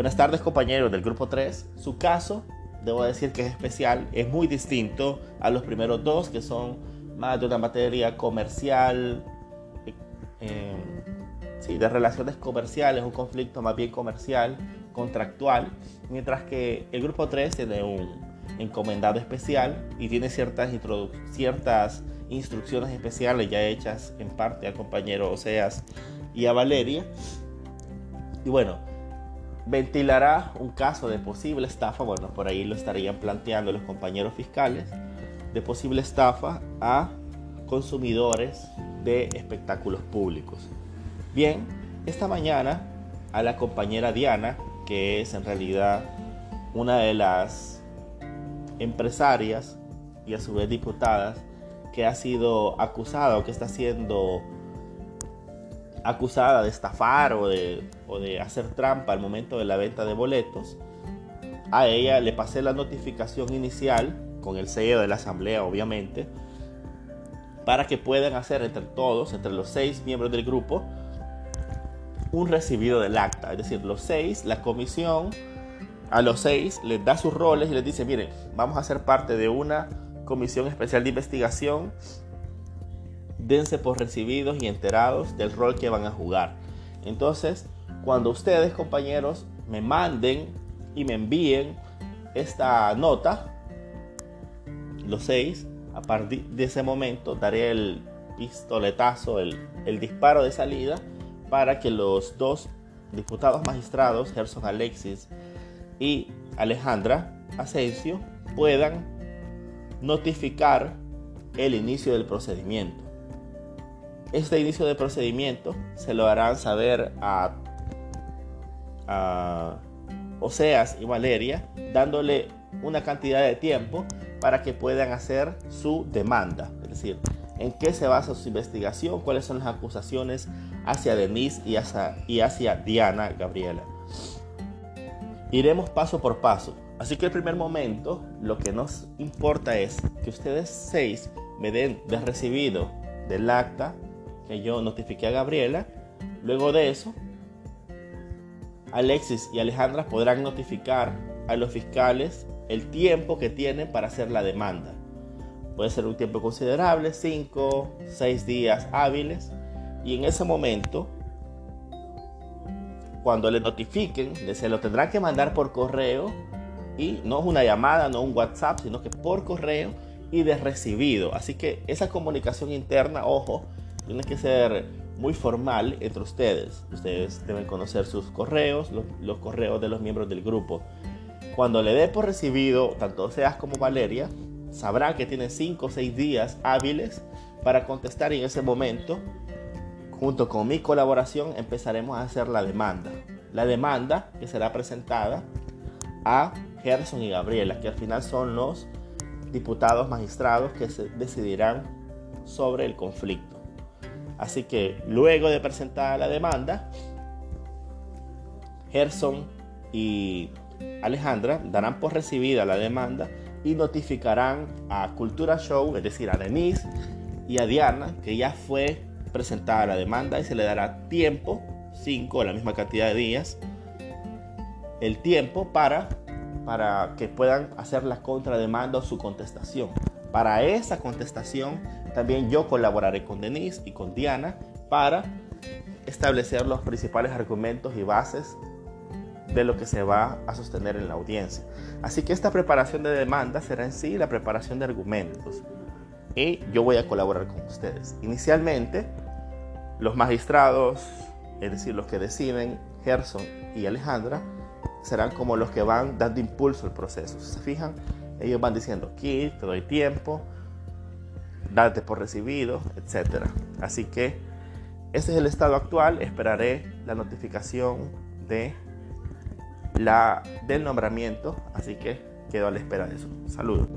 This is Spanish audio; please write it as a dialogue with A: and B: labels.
A: Buenas tardes compañeros del grupo 3. Su caso, debo decir que es especial, es muy distinto a los primeros dos, que son más de una materia comercial, eh, sí, de relaciones comerciales, un conflicto más bien comercial, contractual, mientras que el grupo 3 tiene un encomendado especial y tiene ciertas, ciertas instrucciones especiales ya hechas en parte al compañero Oseas y a Valeria. Y bueno, ventilará un caso de posible estafa, bueno, por ahí lo estarían planteando los compañeros fiscales, de posible estafa a consumidores de espectáculos públicos. Bien, esta mañana a la compañera Diana, que es en realidad una de las empresarias y a su vez diputadas que ha sido acusada o que está siendo acusada de estafar o de, o de hacer trampa al momento de la venta de boletos, a ella le pasé la notificación inicial con el sello de la asamblea obviamente para que puedan hacer entre todos, entre los seis miembros del grupo, un recibido del acta. Es decir, los seis, la comisión a los seis les da sus roles y les dice, miren, vamos a ser parte de una comisión especial de investigación dense por recibidos y enterados del rol que van a jugar. Entonces, cuando ustedes, compañeros, me manden y me envíen esta nota, los seis, a partir de ese momento daré el pistoletazo, el, el disparo de salida para que los dos diputados magistrados, Gerson Alexis y Alejandra Asensio, puedan notificar el inicio del procedimiento. Este inicio de procedimiento se lo harán saber a, Oseas y Valeria, dándole una cantidad de tiempo para que puedan hacer su demanda. Es decir, en qué se basa su investigación, cuáles son las acusaciones hacia Denise y hacia, y hacia Diana Gabriela. Iremos paso por paso. Así que el primer momento, lo que nos importa es que ustedes seis me den de recibido del acta que yo notifiqué a Gabriela. Luego de eso, Alexis y Alejandra podrán notificar a los fiscales el tiempo que tienen para hacer la demanda. Puede ser un tiempo considerable, 5, 6 días hábiles. Y en ese momento, cuando le notifiquen, se lo tendrán que mandar por correo. Y no es una llamada, no un WhatsApp, sino que por correo y de recibido. Así que esa comunicación interna, ojo, tiene que ser muy formal entre ustedes. Ustedes deben conocer sus correos, los, correos de los miembros del grupo. Cuando le dé por recibido, tanto Seas como Valeria, sabrán que tiene 5 o 6 días hábiles para contestar y en ese momento, junto con mi colaboración, empezaremos a hacer la demanda. La demanda que será presentada a Gerson y Gabriela, que al final son los diputados magistrados que se decidirán sobre el conflicto. Así que luego de presentar la demanda, Gerson y Alejandra darán por recibida la demanda y notificarán a Cultura Show, es decir, a Denise y a Diana, que ya fue presentada la demanda y se le dará tiempo, 5 la misma cantidad de días, el tiempo para, para que puedan hacer la contrademanda o su contestación. Para esa contestación también yo colaboraré con Denise y con Diana para establecer los principales argumentos y bases de lo que se va a sostener en la audiencia. Así que esta preparación de demanda será en sí la preparación de argumentos y yo voy a colaborar con ustedes. Inicialmente, los magistrados, es decir, los que deciden, Gerson y Alejandra, serán como los que van dando impulso al proceso. ¿Se fijan? Ellos van diciendo, aquí te doy tiempo, date por recibido, etc. Así que ese es el estado actual. Esperaré la notificación de la, del nombramiento. Así que quedo a la espera de eso. Saludos.